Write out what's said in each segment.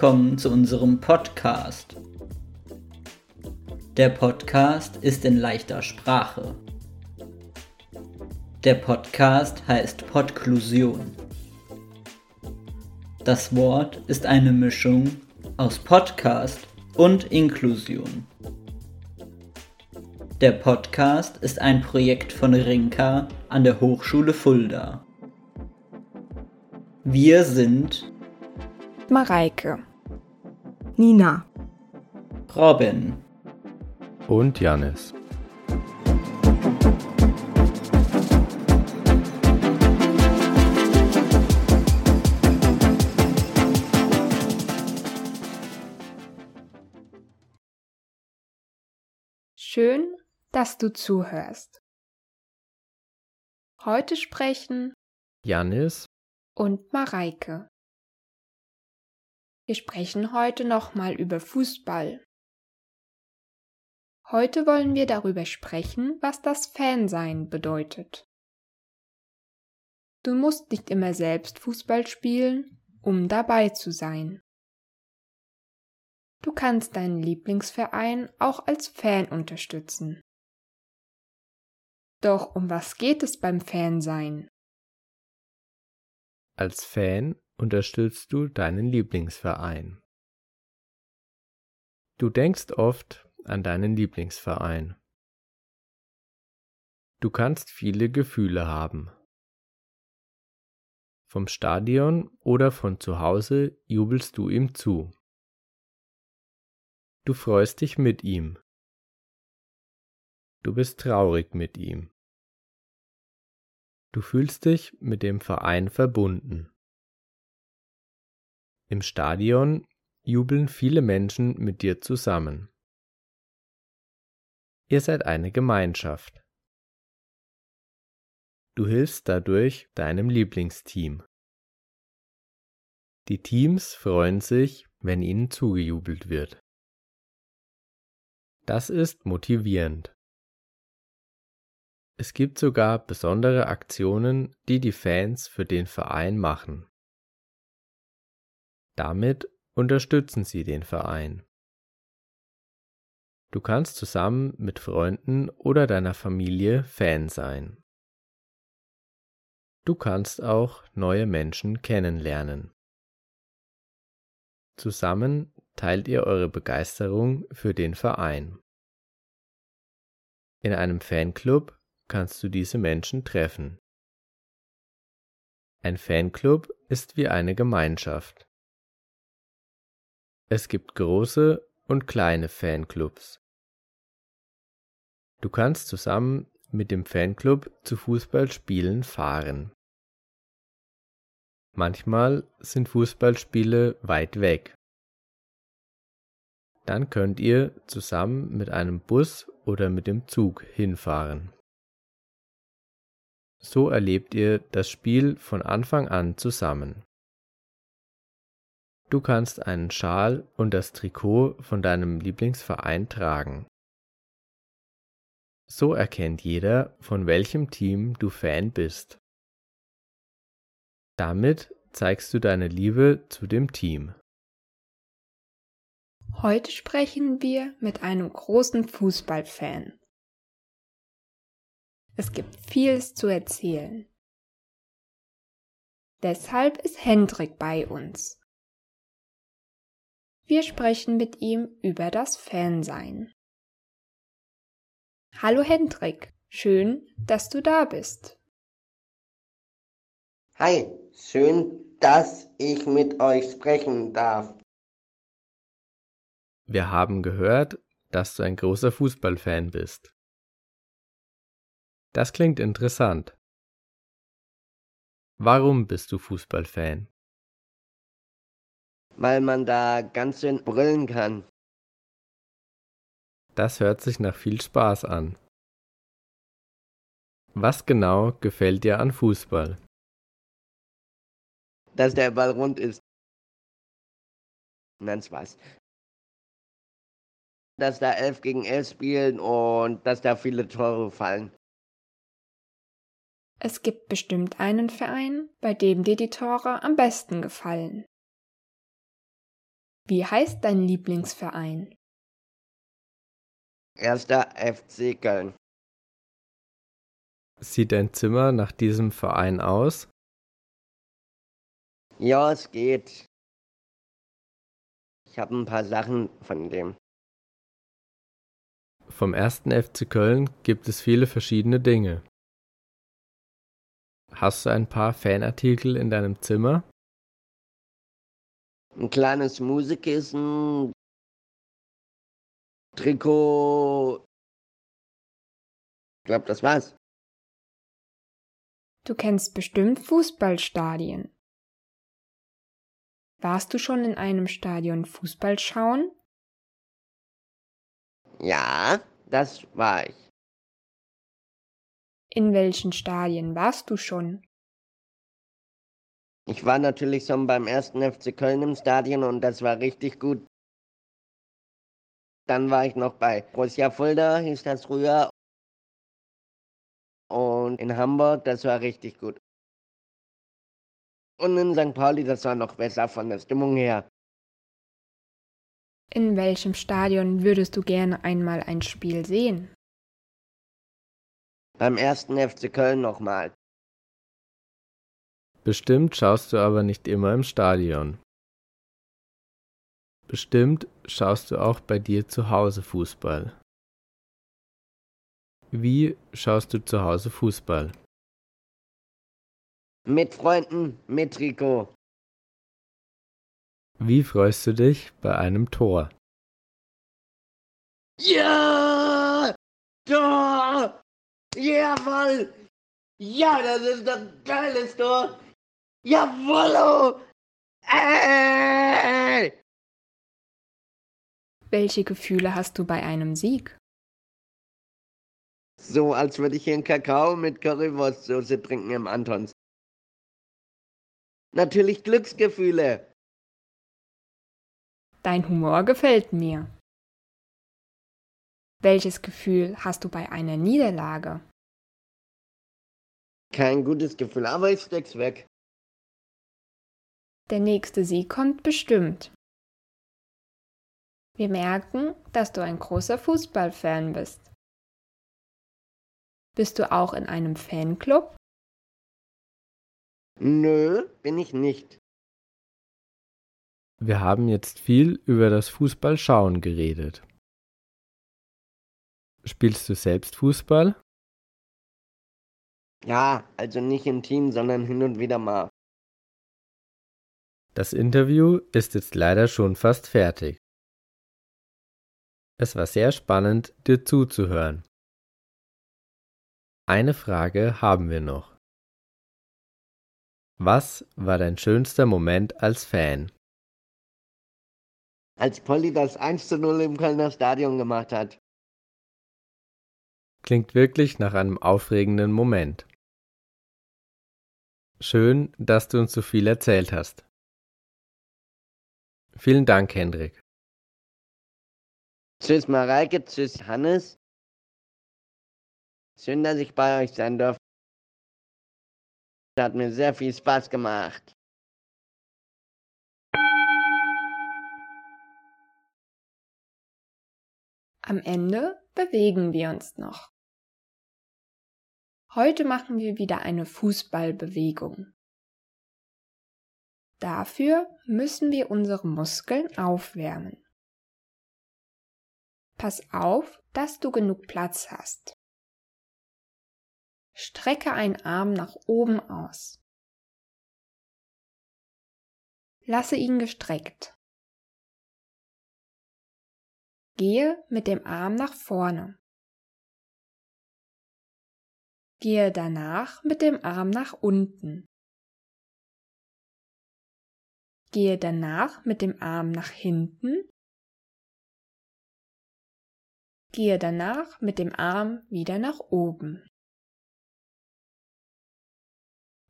willkommen zu unserem Podcast. Der Podcast ist in leichter Sprache. Der Podcast heißt Podklusion. Das Wort ist eine Mischung aus Podcast und Inklusion. Der Podcast ist ein Projekt von Rinka an der Hochschule Fulda. Wir sind Mareike, Nina, Robin und Janis. Schön, dass du zuhörst. Heute sprechen Janis und Mareike. Wir sprechen heute nochmal über Fußball. Heute wollen wir darüber sprechen, was das Fansein bedeutet. Du musst nicht immer selbst Fußball spielen, um dabei zu sein. Du kannst deinen Lieblingsverein auch als Fan unterstützen. Doch um was geht es beim Fansein? Als Fan unterstützt du deinen Lieblingsverein. Du denkst oft an deinen Lieblingsverein. Du kannst viele Gefühle haben. Vom Stadion oder von zu Hause jubelst du ihm zu. Du freust dich mit ihm. Du bist traurig mit ihm. Du fühlst dich mit dem Verein verbunden. Im Stadion jubeln viele Menschen mit dir zusammen. Ihr seid eine Gemeinschaft. Du hilfst dadurch deinem Lieblingsteam. Die Teams freuen sich, wenn ihnen zugejubelt wird. Das ist motivierend. Es gibt sogar besondere Aktionen, die die Fans für den Verein machen. Damit unterstützen sie den Verein. Du kannst zusammen mit Freunden oder deiner Familie Fan sein. Du kannst auch neue Menschen kennenlernen. Zusammen teilt ihr eure Begeisterung für den Verein. In einem Fanclub kannst du diese Menschen treffen. Ein Fanclub ist wie eine Gemeinschaft. Es gibt große und kleine Fanclubs. Du kannst zusammen mit dem Fanclub zu Fußballspielen fahren. Manchmal sind Fußballspiele weit weg. Dann könnt ihr zusammen mit einem Bus oder mit dem Zug hinfahren. So erlebt ihr das Spiel von Anfang an zusammen. Du kannst einen Schal und das Trikot von deinem Lieblingsverein tragen. So erkennt jeder, von welchem Team du Fan bist. Damit zeigst du deine Liebe zu dem Team. Heute sprechen wir mit einem großen Fußballfan. Es gibt vieles zu erzählen. Deshalb ist Hendrik bei uns. Wir sprechen mit ihm über das Fansein. Hallo Hendrik, schön, dass du da bist. Hi, schön, dass ich mit euch sprechen darf. Wir haben gehört, dass du ein großer Fußballfan bist. Das klingt interessant. Warum bist du Fußballfan? Weil man da ganz schön brüllen kann. Das hört sich nach viel Spaß an. Was genau gefällt dir an Fußball? Dass der Ball rund ist. Nein, Spaß. Dass da elf gegen elf spielen und dass da viele Tore fallen. Es gibt bestimmt einen Verein, bei dem dir die Tore am besten gefallen. Wie heißt dein Lieblingsverein? Erster FC Köln. Sieht dein Zimmer nach diesem Verein aus? Ja, es geht. Ich habe ein paar Sachen von dem. Vom ersten FC Köln gibt es viele verschiedene Dinge. Hast du ein paar Fanartikel in deinem Zimmer? Ein kleines Musikkissen, Trikot. Ich glaube, das war's. Du kennst bestimmt Fußballstadien. Warst du schon in einem Stadion Fußball schauen? Ja, das war ich. In welchen Stadien warst du schon? Ich war natürlich schon beim ersten FC Köln im Stadion und das war richtig gut. Dann war ich noch bei Borussia Fulda, hieß das früher. Und in Hamburg, das war richtig gut. Und in St. Pauli, das war noch besser von der Stimmung her. In welchem Stadion würdest du gerne einmal ein Spiel sehen? Beim ersten FC Köln nochmal. Bestimmt schaust du aber nicht immer im Stadion. Bestimmt schaust du auch bei dir zu Hause Fußball. Wie schaust du zu Hause Fußball? Mit Freunden, mit Trikot. Wie freust du dich bei einem Tor? Ja! Tor! Jawoll! Ja, das ist ein geiles Tor! Jawollo! Ey! Welche Gefühle hast du bei einem Sieg? So, als würde ich hier einen Kakao mit Currywurstsoße trinken im Antons. Natürlich Glücksgefühle. Dein Humor gefällt mir. Welches Gefühl hast du bei einer Niederlage? Kein gutes Gefühl, aber ich steck's weg. Der nächste Sieg kommt bestimmt. Wir merken, dass du ein großer Fußballfan bist. Bist du auch in einem Fanclub? Nö, bin ich nicht. Wir haben jetzt viel über das Fußballschauen geredet. Spielst du selbst Fußball? Ja, also nicht im Team, sondern hin und wieder mal. Das Interview ist jetzt leider schon fast fertig. Es war sehr spannend, dir zuzuhören. Eine Frage haben wir noch. Was war dein schönster Moment als Fan? Als Polly das 1 zu 0 im Kölner Stadion gemacht hat. Klingt wirklich nach einem aufregenden Moment. Schön, dass du uns so viel erzählt hast. Vielen Dank, Hendrik. Tschüss Mareike, tschüss Hannes. Schön, dass ich bei euch sein darf. Hat mir sehr viel Spaß gemacht. Am Ende bewegen wir uns noch. Heute machen wir wieder eine Fußballbewegung. Dafür müssen wir unsere Muskeln aufwärmen. Pass auf, dass du genug Platz hast. Strecke einen Arm nach oben aus. Lasse ihn gestreckt. Gehe mit dem Arm nach vorne. Gehe danach mit dem Arm nach unten. Gehe danach mit dem Arm nach hinten. Gehe danach mit dem Arm wieder nach oben.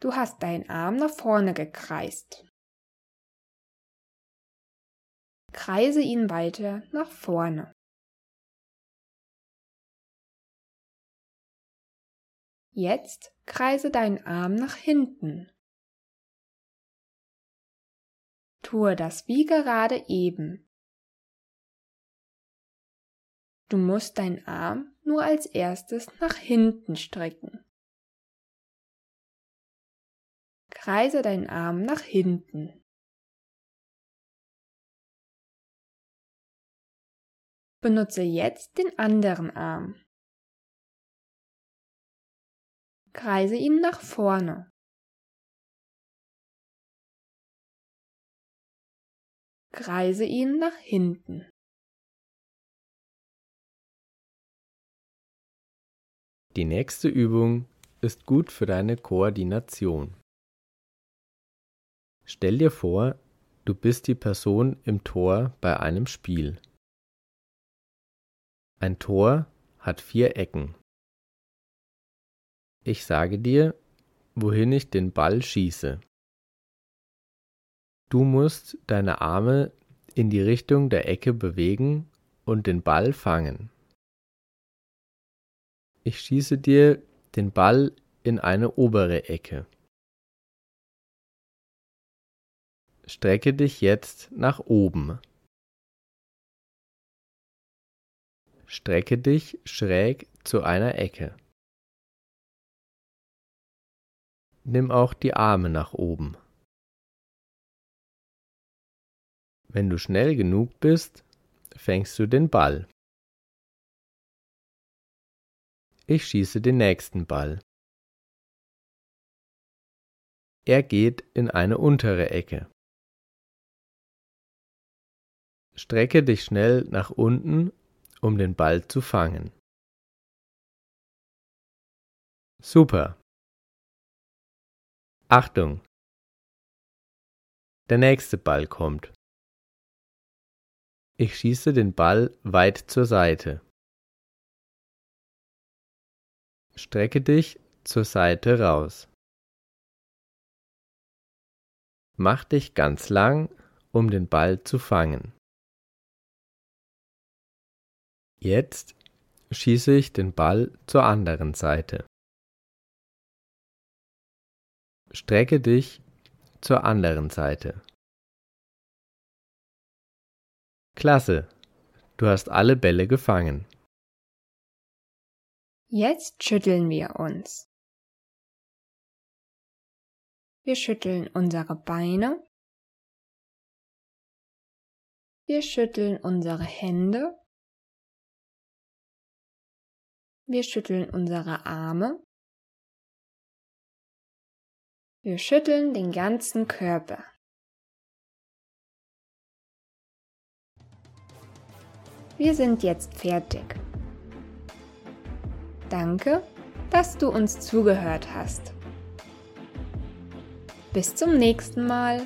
Du hast deinen Arm nach vorne gekreist. Kreise ihn weiter nach vorne. Jetzt kreise deinen Arm nach hinten. Tue das wie gerade eben. Du musst deinen Arm nur als erstes nach hinten strecken. Kreise deinen Arm nach hinten. Benutze jetzt den anderen Arm. Kreise ihn nach vorne. Kreise ihn nach hinten. Die nächste Übung ist gut für deine Koordination. Stell dir vor, du bist die Person im Tor bei einem Spiel. Ein Tor hat vier Ecken. Ich sage dir, wohin ich den Ball schieße. Du musst deine Arme in die Richtung der Ecke bewegen und den Ball fangen. Ich schieße dir den Ball in eine obere Ecke. Strecke dich jetzt nach oben. Strecke dich schräg zu einer Ecke. Nimm auch die Arme nach oben. Wenn du schnell genug bist, fängst du den Ball. Ich schieße den nächsten Ball. Er geht in eine untere Ecke. Strecke dich schnell nach unten, um den Ball zu fangen. Super. Achtung! Der nächste Ball kommt. Ich schieße den Ball weit zur Seite. Strecke dich zur Seite raus. Mach dich ganz lang, um den Ball zu fangen. Jetzt schieße ich den Ball zur anderen Seite. Strecke dich zur anderen Seite. Klasse, du hast alle Bälle gefangen. Jetzt schütteln wir uns. Wir schütteln unsere Beine. Wir schütteln unsere Hände. Wir schütteln unsere Arme. Wir schütteln den ganzen Körper. Wir sind jetzt fertig. Danke, dass du uns zugehört hast. Bis zum nächsten Mal.